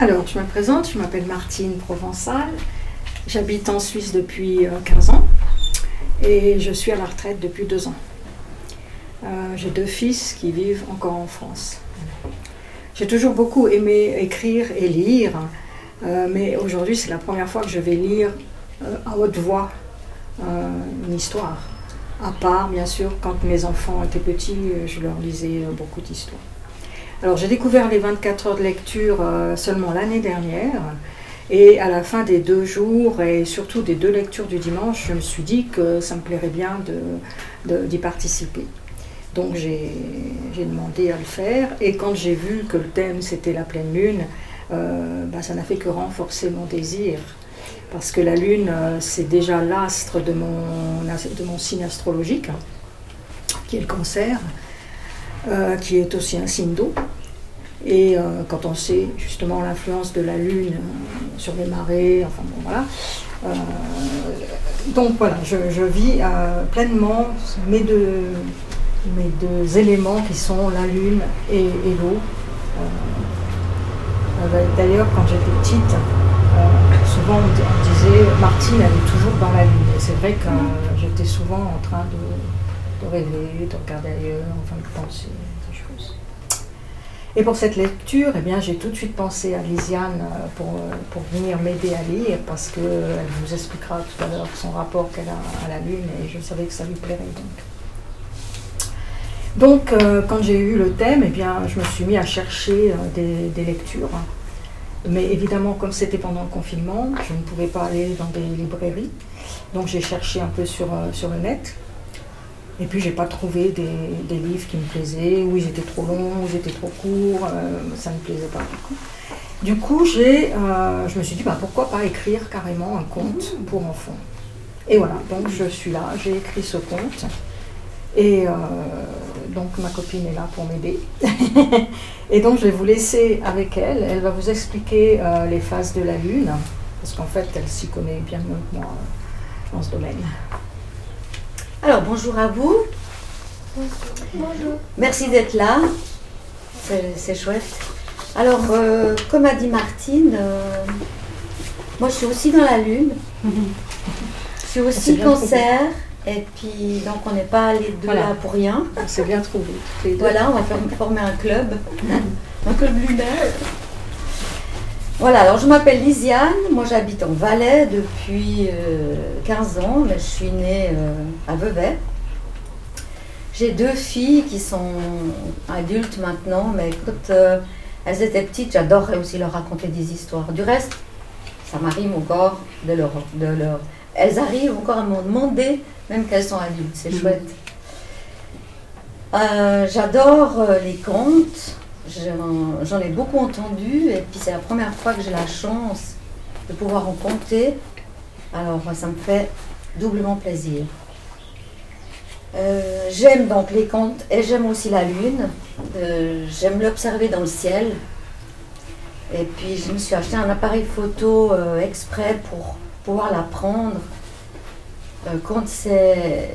Alors, je me présente, je m'appelle Martine Provençal. J'habite en Suisse depuis 15 euh, ans et je suis à la retraite depuis deux ans. Euh, j'ai deux fils qui vivent encore en France. J'ai toujours beaucoup aimé écrire et lire, euh, mais aujourd'hui c'est la première fois que je vais lire à haute voix une histoire. À part, bien sûr, quand mes enfants étaient petits, je leur lisais beaucoup d'histoires. Alors j'ai découvert les 24 heures de lecture seulement l'année dernière. Et à la fin des deux jours et surtout des deux lectures du dimanche, je me suis dit que ça me plairait bien d'y participer. Donc j'ai demandé à le faire et quand j'ai vu que le thème c'était la pleine lune, euh, bah, ça n'a fait que renforcer mon désir. Parce que la lune, euh, c'est déjà l'astre de mon, signe astrologique, qui est le cancer, euh, qui est aussi un signe d'eau. Et euh, quand on sait justement l'influence de la Lune euh, sur les marées, enfin bon voilà. Euh, donc voilà, je, vis pleinement mes deux, mes deux éléments qui sont la Lune et, l'eau. D'ailleurs, quand j'étais petite, souvent on, disait Martine, elle est toujours dans la Lune. C'est vrai que j'étais souvent en train de, de rêver, de regarder ailleurs, enfin de penser. Et pour cette lecture, eh bien, j'ai tout de suite pensé à Lisiane euh, pour, euh, pour venir m'aider à lire parce qu'elle vous expliquera tout à l'heure son rapport qu'elle a à la Lune et je savais que ça lui plairait donc. Donc, euh, quand j'ai eu le thème, eh bien, je me suis mis à chercher des, lectures. Mais évidemment, comme c'était pendant le confinement, je ne pouvais pas aller dans des librairies. Donc, j'ai cherché un peu sur, sur le net. Et puis j'ai pas trouvé des, livres qui me plaisaient, ou ils étaient trop longs, ou ils étaient trop courts, euh, ça ne me plaisait pas beaucoup. Du coup, j'ai, euh, je me suis dit, bah, pourquoi pas écrire carrément un conte pour enfants Et voilà, donc je suis là, j'ai écrit ce conte. Et euh, donc ma copine est là pour m'aider. et donc je vais vous laisser avec elle. Elle va vous expliquer les phases de la Lune, parce qu'en fait, elle s'y connaît bien mieux que moi dans ce domaine. Alors, bonjour à vous. Bonjour. Merci d'être là. C'est chouette. Alors, euh, comme a dit Martine, euh, moi je suis aussi dans la Lune. Je suis aussi cancer. Et puis, donc on n'est pas les deux là pour rien. C'est bien trouvé. Voilà, on va former un club. un club lunaire. Voilà, alors je m'appelle Lisiane, moi j'habite en Valais depuis 15 euh, ans, mais je suis née euh, à Vevey. J'ai deux filles qui sont adultes maintenant, mais quand euh, elles étaient petites, j'adorais aussi leur raconter des histoires. Du reste, ça m'arrive encore de leur, de leur... Elles arrivent encore à me demander, même qu'elles sont adultes, c'est mhm. chouette. J'adore les contes, J'en ai beaucoup entendu et puis c'est la première fois que j'ai la chance de pouvoir en compter. Alors ça me fait doublement plaisir. Euh, j'aime donc les contes et j'aime aussi la lune. Euh, j'aime l'observer dans le ciel. Et puis je me suis acheté un appareil photo euh, exprès pour pouvoir la prendre. quand c'est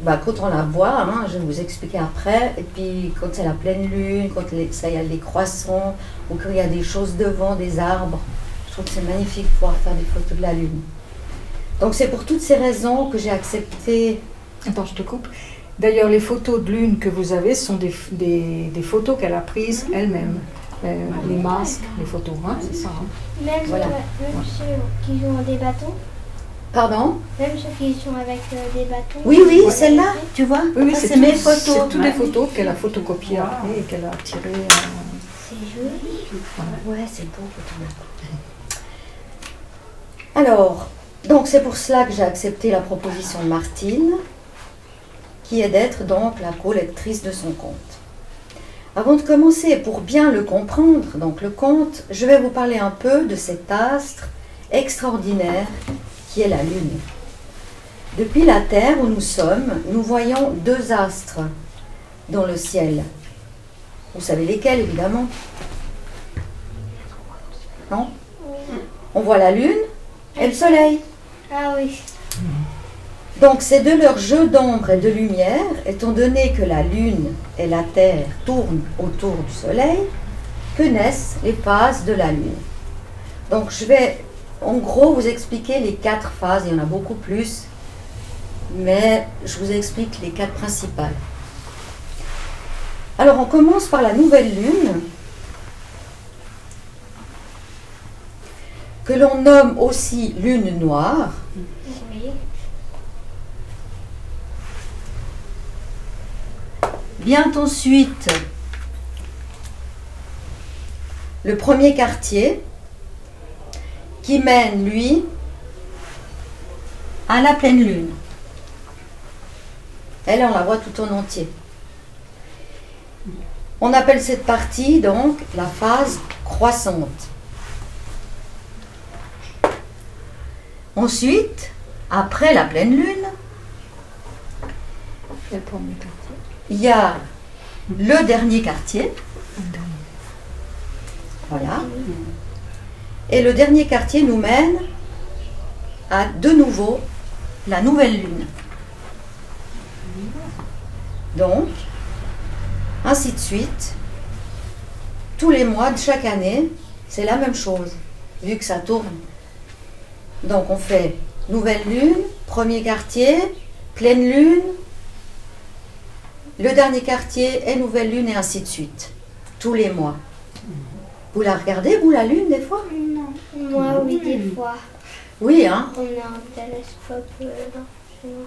bah, quand on la voit, hein, je vais vous expliquer après, et puis quand c'est la pleine lune, quand il y a des croissants, ou qu'il y a des choses devant, des arbres, je trouve que c'est magnifique de pouvoir faire des photos de la lune. Donc c'est pour toutes ces raisons que j'ai accepté... Attends, je te coupe. D'ailleurs, les photos de lune que vous avez sont des, des, photos qu'elle a prises elle-même. Euh, les masques, les photos, hein, c'est ça. Hein. Même, voilà. ceux qui ont des bâtons Pardon Même ceux qui sont avec euh, des bâtons. Oui, oui, celle-là, tu vois Oui, c'est mes photos. C'est toutes les photos qu'elle a photocopiées et qu'elle a tirées. Euh, c'est joli. Ouais, c'est beau Alors, donc c'est pour cela que j'ai accepté la proposition de Martine, qui est d'être donc la collectrice de son compte. Avant de commencer, pour bien le comprendre, donc le conte, je vais vous parler un peu de cet astre extraordinaire qui est la Lune. Depuis la Terre où nous sommes, nous voyons deux astres dans le ciel. Vous savez lesquels, évidemment? Non? On voit la Lune et le Soleil. Ah oui. Donc c'est de leur jeu d'ombre et de lumière, étant donné que la Lune et la Terre tournent autour du Soleil, que naissent les phases de la Lune. Donc je vais en gros vous expliquer les quatre phases, il y en a beaucoup plus, mais je vous explique les quatre principales. Alors on commence par la nouvelle Lune, que l'on nomme aussi Lune noire. Oui. Vient ensuite le premier quartier qui mène, lui, à la pleine lune. Elle, on la voit tout en entier. On appelle cette partie donc la phase croissante. Ensuite, après la pleine lune, il y a le dernier quartier. Voilà. Et le dernier quartier nous mène à de nouveau la nouvelle lune. Donc, ainsi de suite, tous les mois de chaque année, c'est la même chose, vu que ça tourne. Donc on fait nouvelle lune, premier quartier, pleine lune, le dernier quartier et nouvelle lune et ainsi de suite, tous les mois. Vous la regardez, vous, la lune, des fois? Moi, oui, des fois. Oui, hein On a un télescope euh, là, chez nous.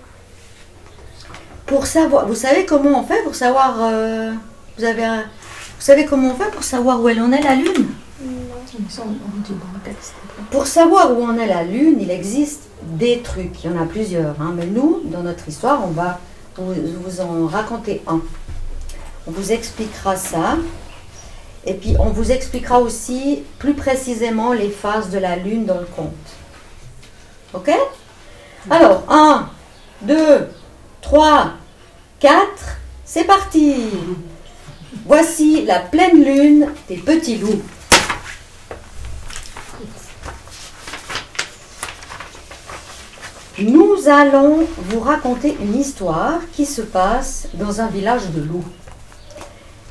Pour savoir, vous savez comment on fait pour savoir, euh, vous avez un- vous savez comment on fait pour savoir où elle en est la lune? Non. Ça, on on dit dans le texte. après. Pour savoir où en est la lune, il existe des trucs, il y en a plusieurs, hein, mais nous, dans notre histoire, on va vous, vous en raconter un. On vous expliquera ça, et puis on vous expliquera aussi plus précisément les phases de la lune dans le conte. Ok? Alors, 1, 2, 3, 4, c'est parti Voici la pleine lune des petits loups. Nous allons vous raconter une histoire qui se passe dans un village de loups.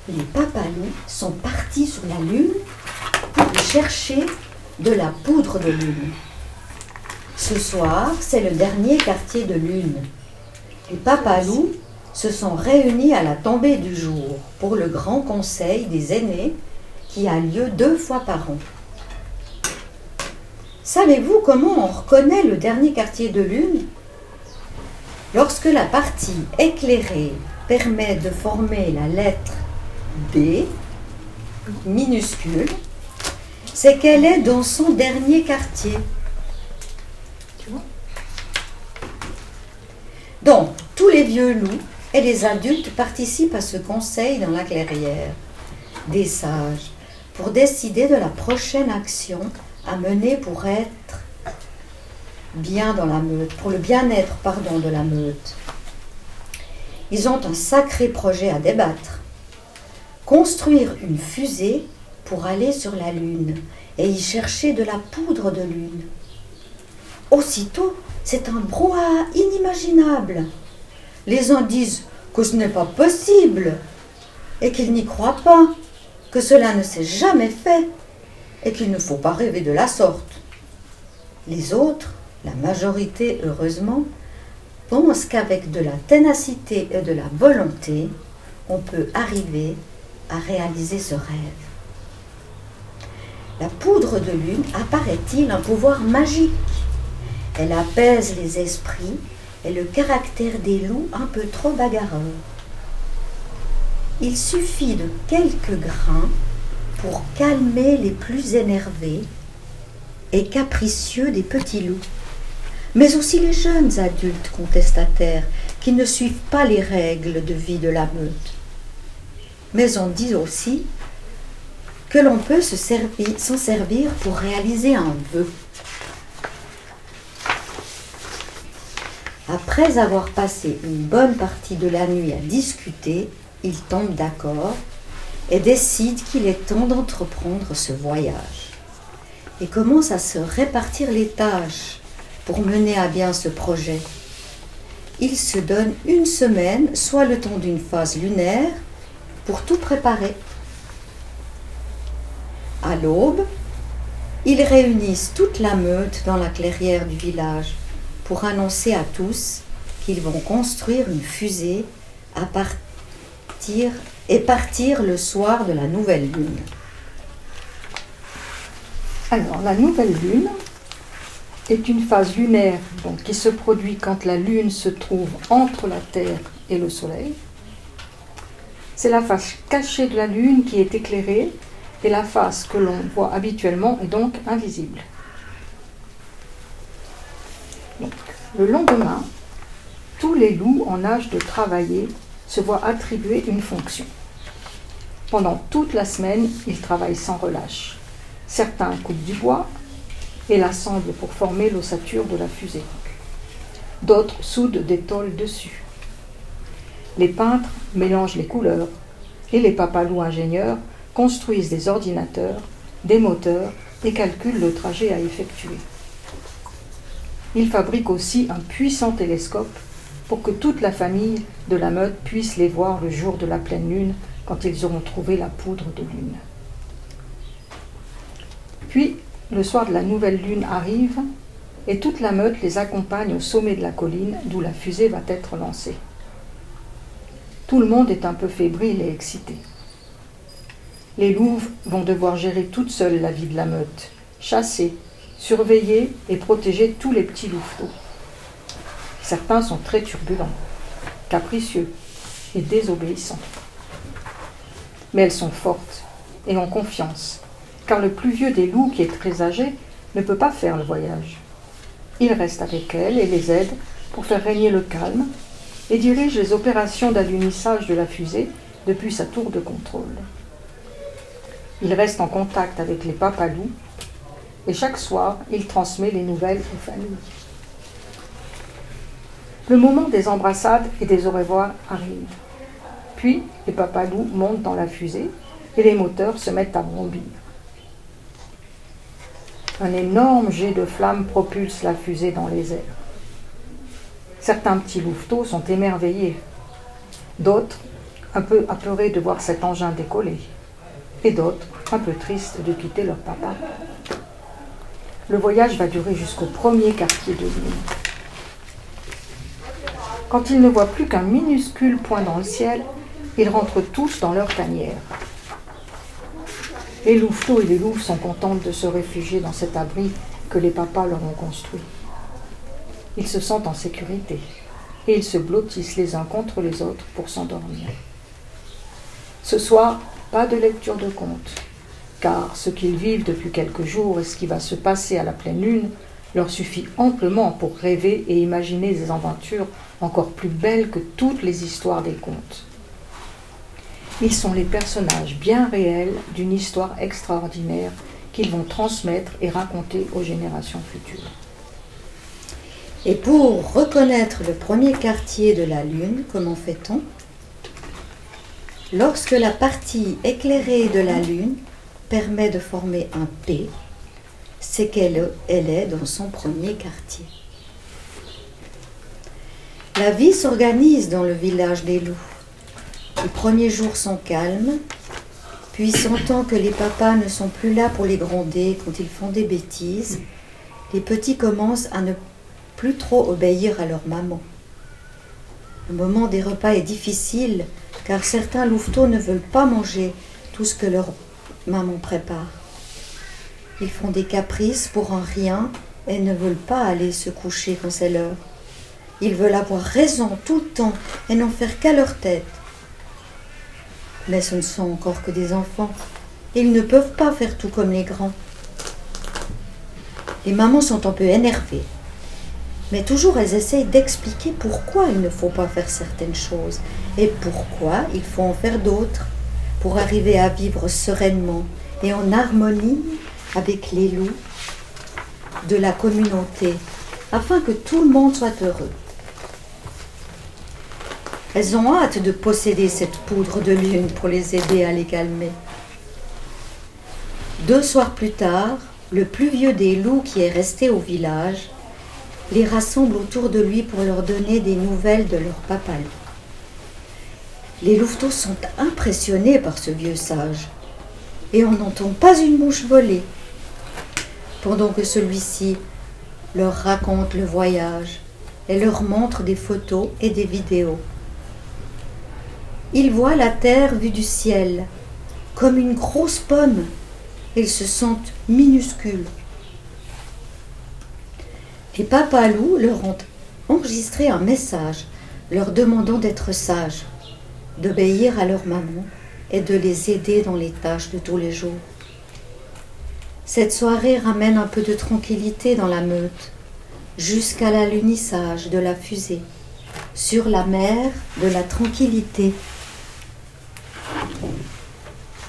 Les papalous sont partis sur la lune pour chercher de la poudre de lune. Ce soir, c'est le dernier quartier de lune. Les papalous se sont réunis à la tombée du jour pour le grand conseil des aînés qui a lieu deux fois par an. Savez-vous comment on reconnaît le dernier quartier de lune? Lorsque la partie éclairée permet de former la lettre D minuscule, c'est qu'elle est dans son dernier quartier. Donc, tous les vieux loups et les adultes participent à ce conseil dans la clairière des sages pour décider de la prochaine action à mener pour être bien dans la meute, pour le bien-être, pardon, de la meute. Ils ont un sacré projet à débattre. Construire une fusée pour aller sur la Lune et y chercher de la poudre de Lune. Aussitôt, c'est un brouhaha inimaginable. Les uns disent que ce n'est pas possible et qu'ils n'y croient pas, que cela ne s'est jamais fait et qu'il ne faut pas rêver de la sorte. Les autres, la majorité heureusement, pensent qu'avec de la ténacité et de la volonté, on peut arriver à réaliser ce rêve. La poudre de lune apparaît-il un pouvoir magique? Elle apaise les esprits et le caractère des loups un peu trop bagarreurs. Il suffit de quelques grains pour calmer les plus énervés et capricieux des petits loups, mais aussi les jeunes adultes contestataires qui ne suivent pas les règles de vie de la meute. Mais on dit aussi que l'on peut s'en servir pour réaliser un vœu. Après avoir passé une bonne partie de la nuit à discuter, ils tombent d'accord et décident qu'il est temps d'entreprendre ce voyage. Et commencent à se répartir les tâches pour mener à bien ce projet. Ils se donnent une semaine, soit le temps d'une phase lunaire, pour tout préparer. À l'aube, ils réunissent toute la meute dans la clairière du village pour annoncer à tous qu'ils vont construire une fusée et partir le soir de la nouvelle lune. Alors, la nouvelle lune est une phase lunaire qui se produit quand la lune se trouve entre la Terre et le Soleil. C'est la face cachée de la lune qui est éclairée et la face que l'on voit habituellement est donc invisible. Le lendemain, tous les loups en âge de travailler se voient attribuer une fonction. Pendant toute la semaine, ils travaillent sans relâche. Certains coupent du bois et l'assemblent pour former l'ossature de la fusée. D'autres soudent des tôles dessus. Les peintres mélangent les couleurs et les papalous ingénieurs construisent des ordinateurs, des moteurs et calculent le trajet à effectuer. Ils fabriquent aussi un puissant télescope pour que toute la famille de la meute puisse les voir le jour de la pleine lune quand ils auront trouvé la poudre de lune. Puis, le soir de la nouvelle lune arrive et toute la meute les accompagne au sommet de la colline d'où la fusée va être lancée. Tout le monde est un peu fébrile et excité. Les louves vont devoir gérer toutes seules la vie de la meute, chasser, surveiller et protéger tous les petits louveteaux. Certains sont très turbulents, capricieux et désobéissants. Mais elles sont fortes et ont confiance, car le plus vieux des loups, qui est très âgé, ne peut pas faire le voyage. Il reste avec elles et les aide pour faire régner le calme et dirige les opérations d'alunissage de la fusée depuis sa tour de contrôle. Il reste en contact avec les papalous et chaque soir, il transmet les nouvelles aux familles. Le moment des embrassades et des au revoir arrive. Puis, les papalous montent dans la fusée et les moteurs se mettent à bondir. Un énorme jet de flammes propulse la fusée dans les airs. Certains petits louveteaux sont émerveillés, d'autres un peu apeurés de voir cet engin décoller, et d'autres un peu tristes de quitter leur papa. Le voyage va durer jusqu'au premier quartier de lune. Quand ils ne voient plus qu'un minuscule point dans le ciel, ils rentrent tous dans leur tanière. Les louveteaux et les louves sont contentes de se réfugier dans cet abri que les papas leur ont construit. Ils se sentent en sécurité et ils se blottissent les uns contre les autres pour s'endormir. Ce soir, pas de lecture de contes, car ce qu'ils vivent depuis quelques jours et ce qui va se passer à la pleine lune leur suffit amplement pour rêver et imaginer des aventures encore plus belles que toutes les histoires des contes. Ils sont les personnages bien réels d'une histoire extraordinaire qu'ils vont transmettre et raconter aux générations futures. Et pour reconnaître le premier quartier de la Lune, comment fait-on? Lorsque la partie éclairée de la Lune permet de former un P, c'est qu'elle elle est dans son premier quartier. La vie s'organise dans le village des loups. Les premiers jours sont calmes, puis sentant que les papas ne sont plus là pour les gronder quand ils font des bêtises, les petits commencent à ne plus trop obéir à leur maman. Le moment des repas est difficile car certains louveteaux ne veulent pas manger tout ce que leur maman prépare. Ils font des caprices pour un rien et ne veulent pas aller se coucher quand c'est l'heure. Ils veulent avoir raison tout le temps et n'en faire qu'à leur tête. Mais ce ne sont encore que des enfants. Ils ne peuvent pas faire tout comme les grands. Les mamans sont un peu énervées. Mais toujours elles essayent d'expliquer pourquoi il ne faut pas faire certaines choses et pourquoi il faut en faire d'autres pour arriver à vivre sereinement et en harmonie avec les loups de la communauté, afin que tout le monde soit heureux. Elles ont hâte de posséder cette poudre de lune pour les aider à les calmer. Deux soirs plus tard, le plus vieux des loups qui est resté au village les rassemble autour de lui pour leur donner des nouvelles de leur papa. Les louveteaux sont impressionnés par ce vieux sage. et on n'entend pas une mouche voler. Pendant que celui-ci leur raconte le voyage et leur montre des photos et des vidéos. Ils voient la terre vue du ciel comme une grosse pomme. Ils se sentent minuscules. Et Papa Loup leur ont enregistré un message leur demandant d'être sages, d'obéir à leur maman et de les aider dans les tâches de tous les jours. Cette soirée ramène un peu de tranquillité dans la meute, jusqu'à l'alunissage de la fusée, sur la mer de la tranquillité.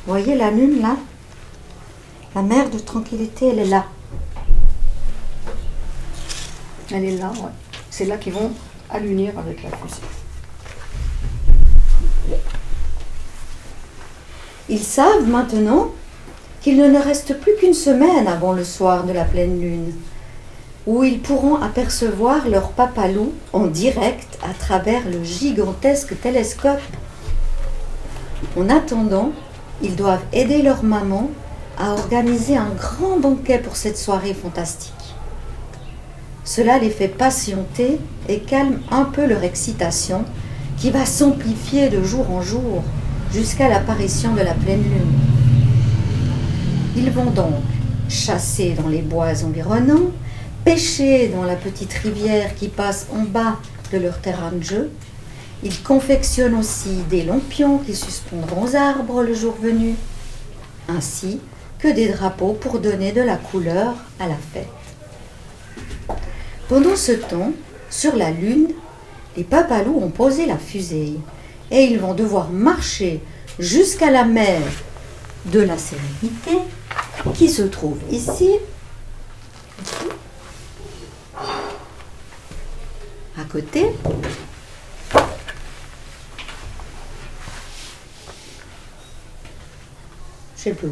Voyez la lune là? La mer de tranquillité, elle est là. Elle est là. C'est là qu'ils vont allunir avec la fusée. Ils savent maintenant qu'il ne reste plus qu'une semaine avant le soir de la pleine lune, où ils pourront apercevoir leur papalou en direct à travers le gigantesque télescope. En attendant, ils doivent aider leur maman à organiser un grand banquet pour cette soirée fantastique. Cela les fait patienter et calme un peu leur excitation qui va s'amplifier de jour en jour jusqu'à l'apparition de la pleine lune. Ils vont donc chasser dans les bois environnants, pêcher dans la petite rivière qui passe en bas de leur terrain de jeu. Ils confectionnent aussi des lampions qui suspendront aux arbres le jour venu, ainsi que des drapeaux pour donner de la couleur à la fête. Pendant ce temps, sur la Lune, les papalous ont posé la fusée et ils vont devoir marcher jusqu'à la mer de la sérénité qui se trouve ici, à côté. Je sais plus.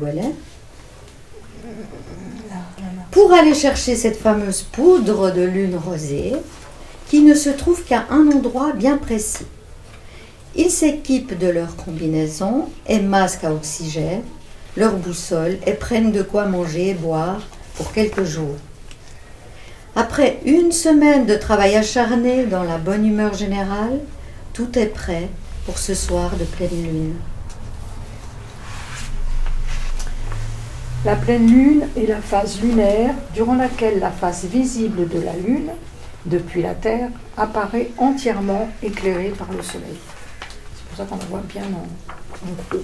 Pour aller chercher cette fameuse poudre de lune rosée qui ne se trouve qu'à un endroit bien précis. Ils s'équipent de leur combinaison et masque à oxygène, leur boussole et prennent de quoi manger et boire pour quelques jours. Après une semaine de travail acharné dans la bonne humeur générale, tout est prêt pour ce soir de pleine lune. La pleine lune est la phase lunaire durant laquelle la face visible de la lune, depuis la Terre, apparaît entièrement éclairée par le soleil. C'est pour ça qu'on la voit bien en, en.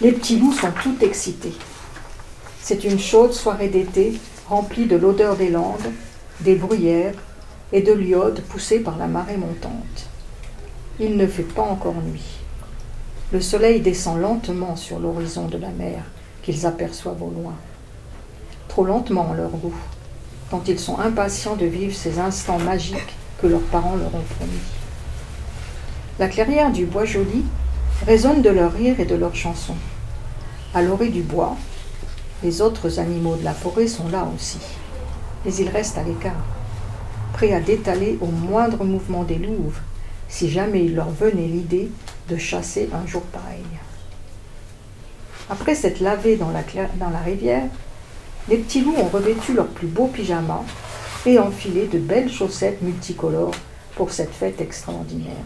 Les petits loups sont tout excités. C'est une chaude soirée d'été remplie de l'odeur des landes, des bruyères et de l'iode poussé par la marée montante. Il ne fait pas encore nuit. Le soleil descend lentement sur l'horizon de la mer qu'ils aperçoivent au loin. Trop lentement en leur goût, tant ils sont impatients de vivre ces instants magiques que leurs parents leur ont promis. La clairière du bois joli résonne de leurs rires et de leurs chansons. À l'orée du bois, les autres animaux de la forêt sont là aussi, mais ils restent à l'écart, prêts à détaler au moindre mouvement des louves, si jamais il leur venait l'idée de chasser un jour pareil. Après s'être lavés dans la, dans la rivière, les petits loups ont revêtu leurs plus beaux pyjamas et enfilé de belles chaussettes multicolores pour cette fête extraordinaire.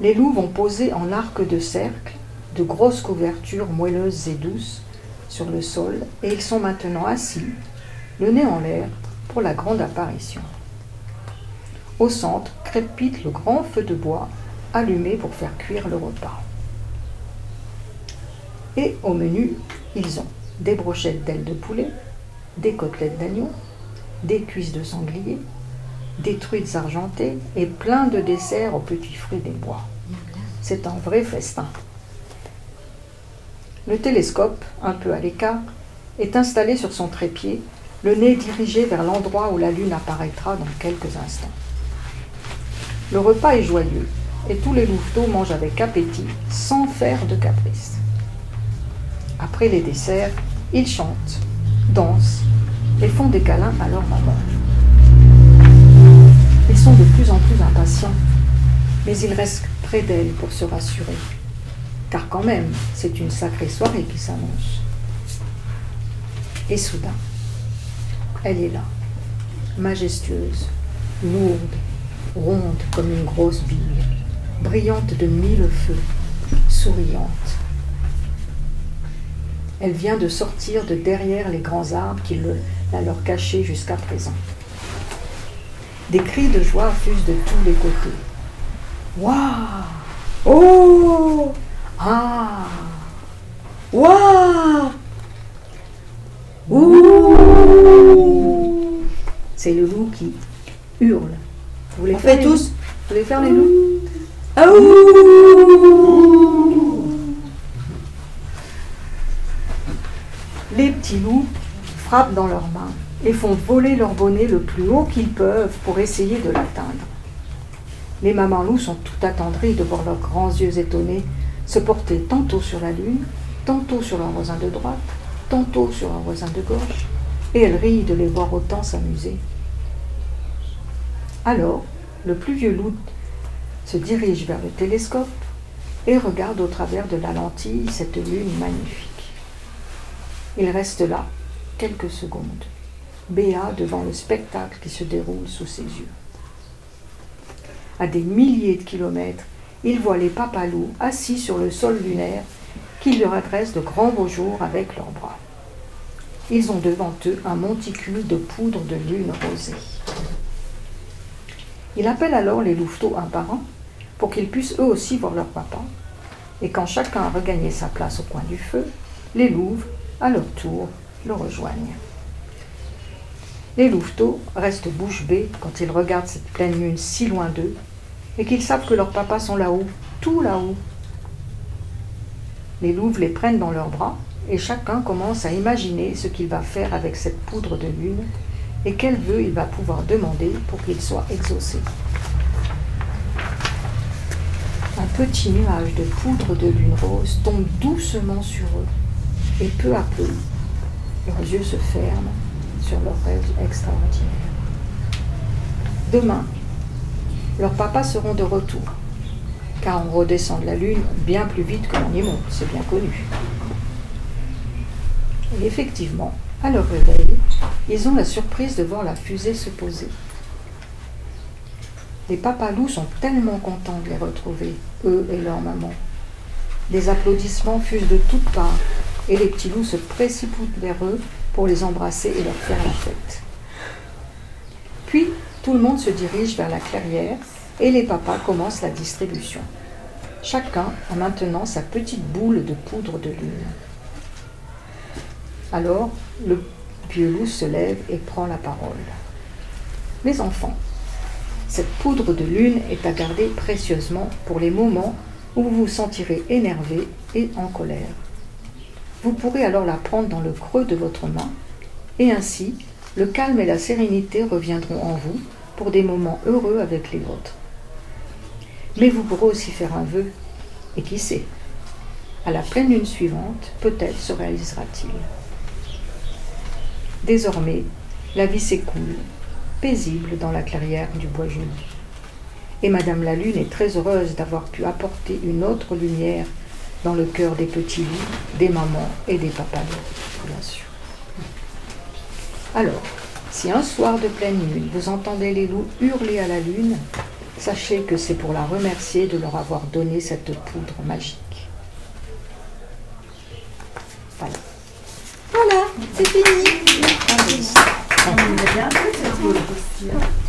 Les loups vont poser en arc de cercle de grosses couvertures moelleuses et douces sur le sol et ils sont maintenant assis, le nez en l'air, pour la grande apparition. Au centre crépite le grand feu de bois allumé pour faire cuire le repas. Et au menu, ils ont des brochettes d'ailes de poulet, des côtelettes d'agneau, des cuisses de sanglier, des truites argentées et plein de desserts aux petits fruits des bois. C'est un vrai festin. Le télescope, un peu à l'écart, est installé sur son trépied, le nez dirigé vers l'endroit où la lune apparaîtra dans quelques instants. Le repas est joyeux et tous les louveteaux mangent avec appétit, sans faire de caprice. Après les desserts, ils chantent, dansent et font des câlins à leur maman. Ils sont de plus en plus impatients, mais ils restent près d'elle pour se rassurer car quand même, c'est une sacrée soirée qui s'annonce. Et soudain, elle est là, majestueuse, lourde, ronde comme une grosse bille, brillante de mille feux, souriante. Elle vient de sortir de derrière les grands arbres qui la leur cachaient jusqu'à présent. Des cris de joie fusent de tous les côtés. Waouh Oh Ah Waouh Ouh C'est le loup qui hurle. Vous fait les tous. Vous voulez faire les loups Les petits loups frappent dans leurs mains et font voler leur bonnet le plus haut qu'ils peuvent pour essayer de l'atteindre. Les mamans loups sont tout attendries de voir leurs grands yeux étonnés se porter tantôt sur la lune, tantôt sur leur voisin de droite, tantôt sur leur voisin de gauche, et elles rient de les voir autant s'amuser. Alors, le plus vieux loup se dirige vers le télescope et regarde au travers de la lentille cette lune magnifique. Il reste là quelques secondes, béat devant le spectacle qui se déroule sous ses yeux. À des milliers de kilomètres, il voit les papalous assis sur le sol lunaire qui leur adressent de grands beaux jours avec leurs bras. Ils ont devant eux un monticule de poudre de lune rosée. Il appelle alors les louveteaux un par pour qu'ils puissent eux aussi voir leur papa. Et quand chacun a regagné sa place au coin du feu, les louves, à leur tour, le rejoignent. Les louveteaux restent bouche bée quand ils regardent cette pleine lune si loin d'eux et qu'ils savent que leurs papas sont là-haut, tout là-haut. Les louves les prennent dans leurs bras et chacun commence à imaginer ce qu'il va faire avec cette poudre de lune et quel vœu il va pouvoir demander pour qu'il soit exaucé. Un petit nuage de poudre de lune rose tombe doucement sur eux et peu à peu, leurs yeux se ferment sur leur rêve extraordinaire. Demain, leurs papas seront de retour, car on redescend de la Lune bien plus vite que l'on y monte, c'est bien connu. Et effectivement, à leur réveil, ils ont la surprise de voir la fusée se poser. Les papalous sont tellement contents de les retrouver, eux et leur maman. Des applaudissements fusent de toutes parts, et les petits loups se précipitent vers eux pour les embrasser et leur faire la fête. Puis, tout le monde se dirige vers la clairière et les papas commencent la distribution. Chacun a maintenant sa petite boule de poudre de lune. Alors, le vieux loup se lève et prend la parole. Mes enfants, cette poudre de lune est à garder précieusement pour les moments où vous vous sentirez énervé et en colère. Vous pourrez alors la prendre dans le creux de votre main et ainsi le calme et la sérénité reviendront en vous pour des moments heureux avec les vôtres. Mais vous pourrez aussi faire un vœu, et qui sait, à la pleine lune suivante, peut-être se réalisera-t-il. Désormais, la vie s'écoule, paisible dans la clairière du bois joli. Et Madame la Lune est très heureuse d'avoir pu apporter une autre lumière dans le cœur des petits loups, des mamans et des papas, bien sûr. Alors, si un soir de pleine lune, vous entendez les loups hurler à la lune, sachez que c'est pour la remercier de leur avoir donné cette poudre magique. Voilà. Voilà, c'est fini. On a